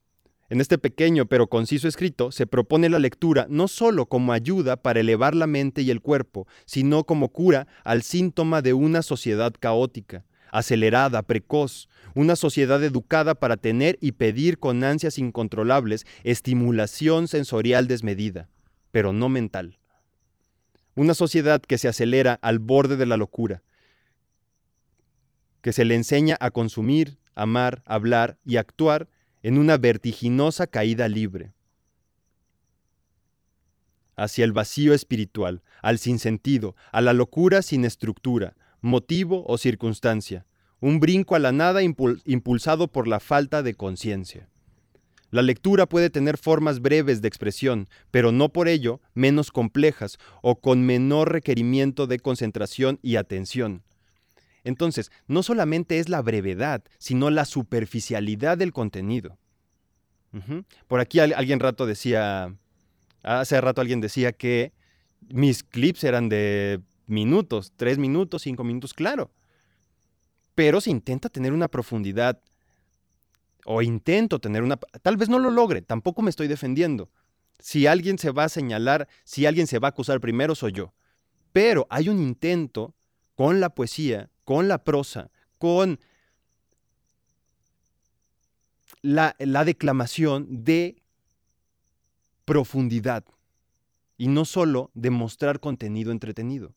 en este pequeño pero conciso escrito se propone la lectura no sólo como ayuda para elevar la mente y el cuerpo, sino como cura al síntoma de una sociedad caótica, acelerada, precoz, una sociedad educada para tener y pedir con ansias incontrolables estimulación sensorial desmedida, pero no mental. Una sociedad que se acelera al borde de la locura, que se le enseña a consumir, amar, hablar y actuar en una vertiginosa caída libre. hacia el vacío espiritual, al sinsentido, a la locura sin estructura, motivo o circunstancia, un brinco a la nada impulsado por la falta de conciencia. La lectura puede tener formas breves de expresión, pero no por ello menos complejas o con menor requerimiento de concentración y atención. Entonces, no solamente es la brevedad, sino la superficialidad del contenido. Por aquí alguien rato decía, hace rato alguien decía que mis clips eran de minutos, tres minutos, cinco minutos, claro. Pero se intenta tener una profundidad o intento tener una... Tal vez no lo logre, tampoco me estoy defendiendo. Si alguien se va a señalar, si alguien se va a acusar primero, soy yo. Pero hay un intento con la poesía, con la prosa, con la, declamación de profundidad y no solo de mostrar contenido entretenido.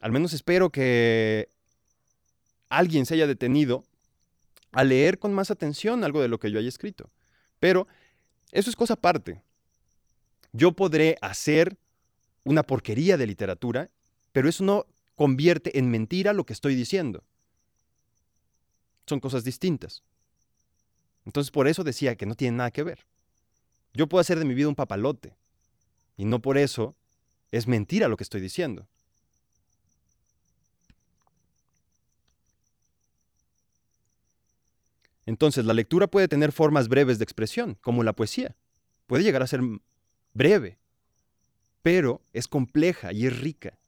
Al menos espero que alguien se haya detenido a leer con más atención algo de lo que yo haya escrito. Pero eso es cosa aparte. Yo podré hacer una porquería de literatura, pero eso no convierte en mentira lo que estoy diciendo. Son cosas distintas. Entonces por eso decía que no tiene nada que ver. Yo puedo hacer de mi vida un papalote, y no por eso es mentira lo que estoy diciendo. Entonces, la lectura puede tener formas breves de expresión, como la poesía. Puede llegar a ser breve, pero es compleja y es rica.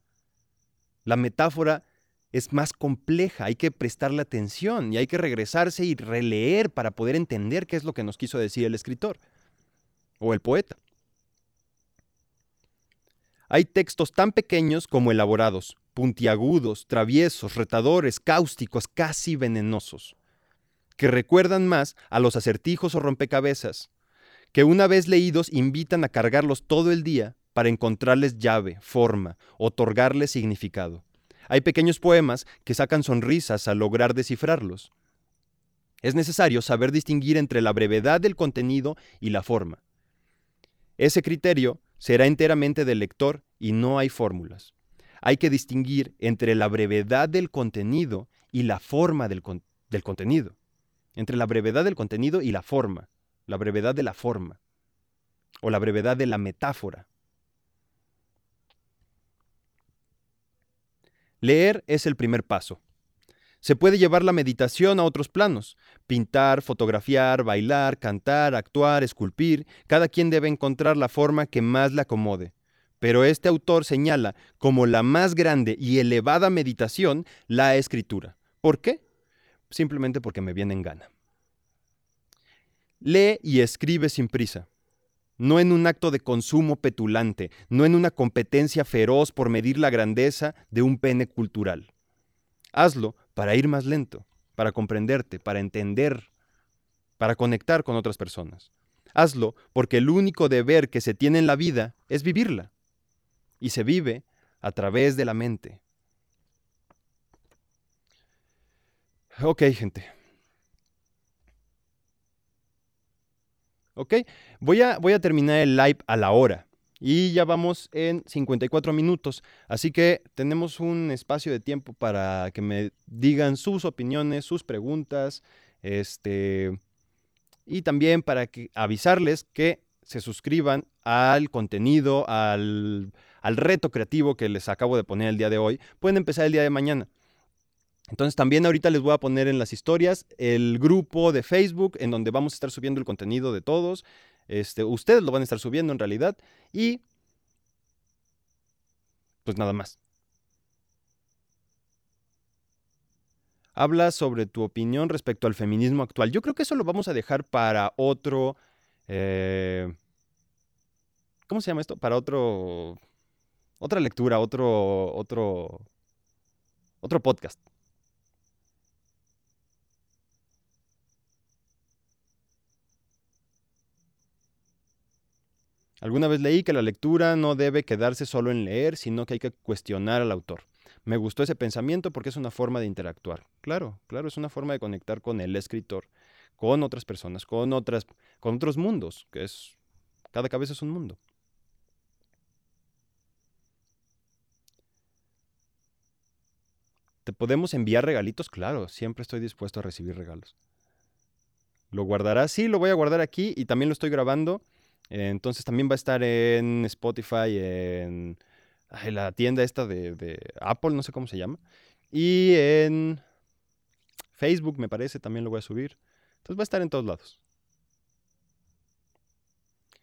La metáfora es más compleja, hay que prestarle atención y hay que regresarse y releer para poder entender qué es lo que nos quiso decir el escritor o el poeta. Hay textos tan pequeños como elaborados, puntiagudos, traviesos, retadores, cáusticos, casi venenosos que recuerdan más a los acertijos o rompecabezas, que una vez leídos invitan a cargarlos todo el día para encontrarles llave, forma, otorgarles significado. Hay pequeños poemas que sacan sonrisas al lograr descifrarlos. Es necesario saber distinguir entre la brevedad del contenido y la forma. Ese criterio será enteramente del lector y no hay fórmulas. Hay que distinguir entre la brevedad del contenido y la forma del, del contenido entre la brevedad del contenido y la forma, la brevedad de la forma, o la brevedad de la metáfora. Leer es el primer paso. Se puede llevar la meditación a otros planos, pintar, fotografiar, bailar, cantar, actuar, esculpir, cada quien debe encontrar la forma que más le acomode. Pero este autor señala como la más grande y elevada meditación la escritura. ¿Por qué? simplemente porque me viene en gana. Lee y escribe sin prisa, no en un acto de consumo petulante, no en una competencia feroz por medir la grandeza de un pene cultural. Hazlo para ir más lento, para comprenderte, para entender, para conectar con otras personas. Hazlo porque el único deber que se tiene en la vida es vivirla. Y se vive a través de la mente, Ok, gente. Ok, voy a, voy a terminar el live a la hora. Y ya vamos en 54 minutos, así que tenemos un espacio de tiempo para que me digan sus opiniones, sus preguntas, este, y también para que, avisarles que se suscriban al contenido, al, al reto creativo que les acabo de poner el día de hoy. Pueden empezar el día de mañana. Entonces también ahorita les voy a poner en las historias el grupo de Facebook en donde vamos a estar subiendo el contenido de todos. Este, ustedes lo van a estar subiendo en realidad. Y pues nada más. Habla sobre tu opinión respecto al feminismo actual. Yo creo que eso lo vamos a dejar para otro... Eh, ¿Cómo se llama esto? Para otro... Otra lectura, otro... otro... Otro podcast. Alguna vez leí que la lectura no debe quedarse solo en leer, sino que hay que cuestionar al autor. Me gustó ese pensamiento porque es una forma de interactuar. Claro, claro, es una forma de conectar con el escritor, con otras personas, con, otras, con otros mundos, que es Cada cabeza es un mundo. ¿Te podemos enviar regalitos? Claro, siempre estoy dispuesto a recibir regalos. ¿Lo guardarás? Sí, lo voy a guardar aquí y también lo estoy grabando. Entonces también va a estar en Spotify, en la tienda esta de, de, Apple, no sé cómo se llama. Y en Facebook, me parece, también lo voy a subir. Entonces va a estar en todos lados.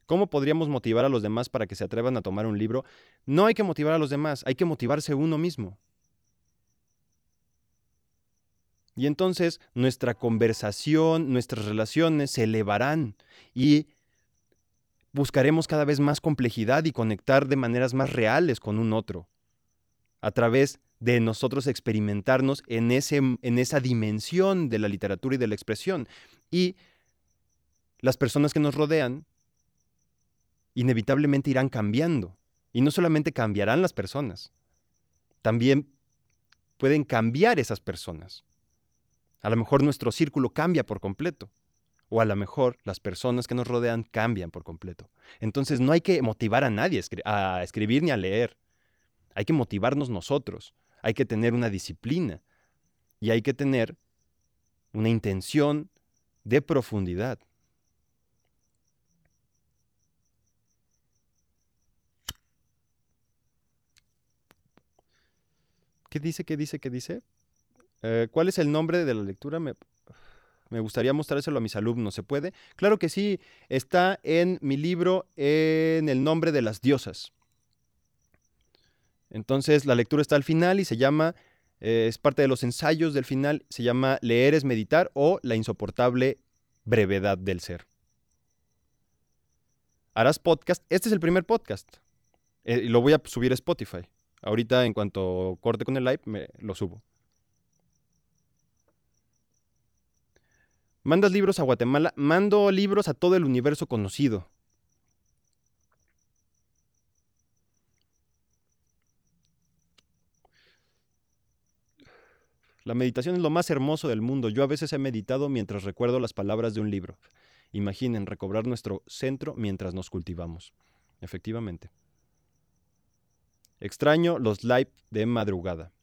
¿Cómo podríamos motivar a los demás para que se atrevan a tomar un libro? No hay que motivar a los demás, hay que motivarse uno mismo. Y entonces nuestra conversación, nuestras relaciones se elevarán y buscaremos cada vez más complejidad y conectar de maneras más reales con un otro, a través de nosotros experimentarnos en, ese, en esa dimensión de la literatura y de la expresión. Y las personas que nos rodean inevitablemente irán cambiando. Y no solamente cambiarán las personas, también pueden cambiar esas personas. A lo mejor nuestro círculo cambia por completo. O a lo mejor las personas que nos rodean cambian por completo. Entonces no hay que motivar a nadie a escribir ni a leer. Hay que motivarnos nosotros. Hay que tener una disciplina. Y hay que tener una intención de profundidad. ¿Qué dice? ¿Qué dice? ¿Qué dice? Eh, ¿Cuál es el nombre de la lectura? Me gustaría mostrárselo a mis alumnos. ¿Se puede? Claro que sí. Está en mi libro en el nombre de las diosas. Entonces la lectura está al final y se llama, eh, es parte de los ensayos del final, se llama Leer es meditar o La insoportable brevedad del ser. Harás podcast. Este es el primer podcast. Eh, y lo voy a subir a Spotify. Ahorita en cuanto corte con el live, me lo subo. Mandas libros a Guatemala. Mando libros a todo el universo conocido. La meditación es lo más hermoso del mundo. Yo a veces he meditado mientras recuerdo las palabras de un libro. Imaginen recobrar nuestro centro mientras nos cultivamos. Efectivamente. Extraño los live de madrugada.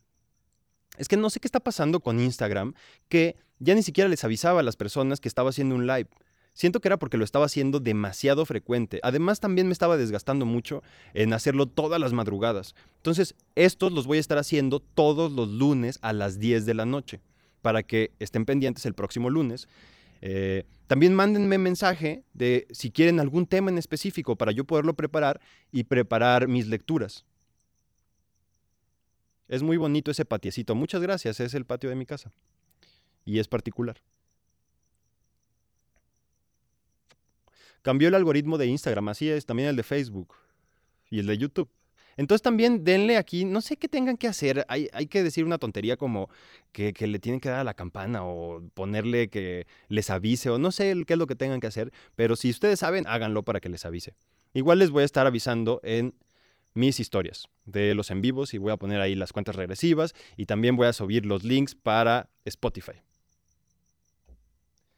Es que no sé qué está pasando con Instagram, que ya ni siquiera les avisaba a las personas que estaba haciendo un live. Siento que era porque lo estaba haciendo demasiado frecuente. Además, también me estaba desgastando mucho en hacerlo todas las madrugadas. Entonces, estos los voy a estar haciendo todos los lunes a las 10 de la noche, para que estén pendientes el próximo lunes. Eh, también mándenme mensaje de si quieren algún tema en específico para yo poderlo preparar y preparar mis lecturas. Es muy bonito ese patiecito. Muchas gracias, es el patio de mi casa. Y es particular. Cambió el algoritmo de Instagram, así es, también el de Facebook y el de YouTube. Entonces también denle aquí, no sé qué tengan que hacer, hay, que decir una tontería como que, que, le tienen que dar a la campana o ponerle que les avise o no sé qué es lo que tengan que hacer, pero si ustedes saben, háganlo para que les avise. Igual les voy a estar avisando en mis historias de los en vivos y voy a poner ahí las cuentas regresivas y también voy a subir los links para Spotify.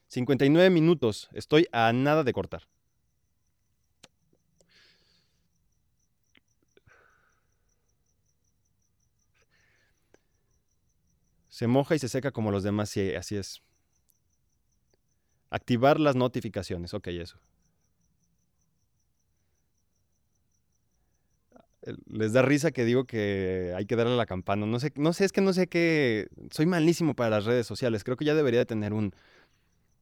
59 minutos, estoy a nada de cortar. Se moja y se seca como los demás, sí, así es. Activar las notificaciones, ok, eso. Les da risa que digo que hay que darle a la campana. No sé, no sé, es que no sé qué. Soy malísimo para las redes sociales. Creo que ya debería de tener un.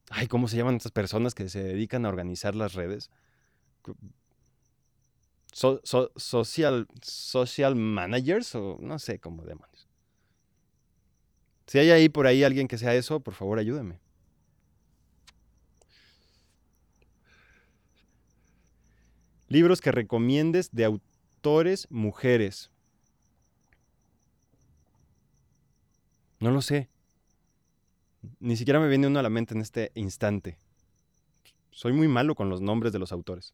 Ay, ¿cómo se llaman estas personas que se dedican a organizar las redes? social, social managers o no sé cómo demonios. Si hay ahí por ahí alguien que sea eso, por favor ayúdame. Libros que recomiendes de autor mujeres. No lo sé. Ni siquiera me viene uno a la mente en este instante. Soy muy malo con los nombres de los autores.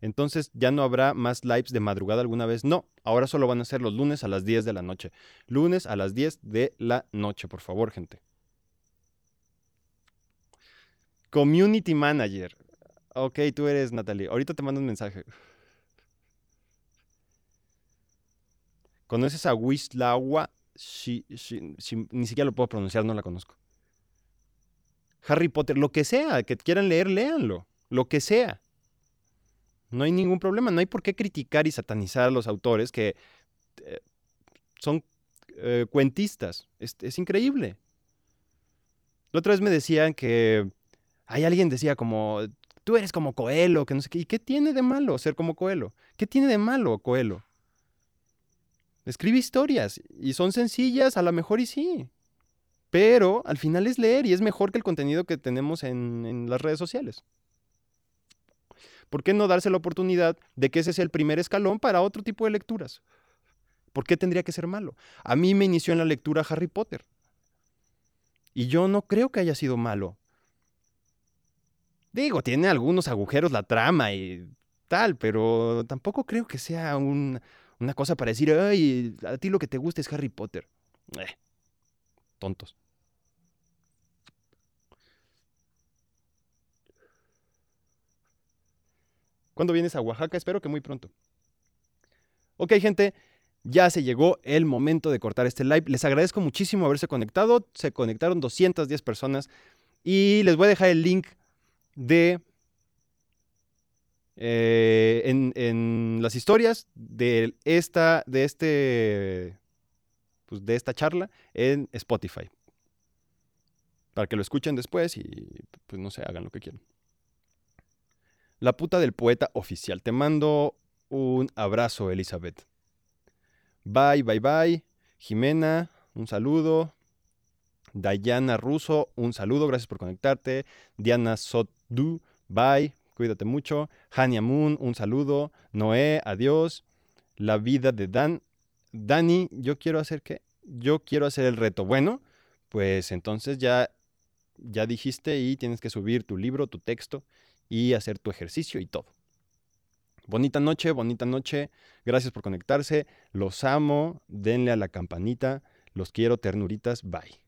Entonces, ¿ya no habrá más lives de madrugada alguna vez? No, ahora solo van a ser los lunes a las 10 de la noche. Lunes a las 10 de la noche, por favor, gente. Community Manager. Ok, tú eres Natalie. Ahorita te mando un mensaje. ¿Conoces a Wisława? ni siquiera lo puedo pronunciar, no la conozco. Harry Potter, lo que sea, que quieran leer, léanlo. Lo que sea. No hay ningún problema. No hay por qué criticar y satanizar a los autores que eh, son eh, cuentistas. Es, es, increíble. La otra vez me decían que hay alguien decía como, tú eres como Coelho, que no sé qué. ¿Y qué tiene de malo ser como Coelho? ¿Qué tiene de malo Coelho? Escribe historias y son sencillas, a lo mejor y sí. Pero al final es leer y es mejor que el contenido que tenemos en, en las redes sociales. ¿Por qué no darse la oportunidad de que ese sea el primer escalón para otro tipo de lecturas? ¿Por qué tendría que ser malo? A mí me inició en la lectura Harry Potter. Y yo no creo que haya sido malo. Digo, tiene algunos agujeros la trama y tal, pero tampoco creo que sea una cosa para decir, ay, a ti lo que te gusta es Harry Potter. Eh, tontos. ¿Cuándo vienes a Oaxaca? Espero que muy pronto. Ok, gente, ya se llegó el momento de cortar este live. Les agradezco muchísimo haberse conectado. Se conectaron 210 personas. Y les voy a dejar el link de... Eh, en, las historias de esta, de este, pues de esta charla en Spotify. Para que lo escuchen después y pues no sé, hagan lo que quieran. La puta del poeta oficial. Te mando un abrazo, Elizabeth. Bye, bye, bye. Jimena, un saludo. Dayana Russo, un saludo, gracias por conectarte. Diana Sotu, bye, cuídate mucho. Hania Moon, un saludo. Noé, adiós. La vida de Dan. Dani, yo quiero hacer qué? Yo quiero hacer el reto. Bueno, pues entonces ya, ya dijiste y tienes que subir tu libro, tu texto y hacer tu ejercicio y todo. Bonita noche, bonita noche. Gracias por conectarse. Los amo. Denle a la campanita. Los quiero, ternuritas. Bye.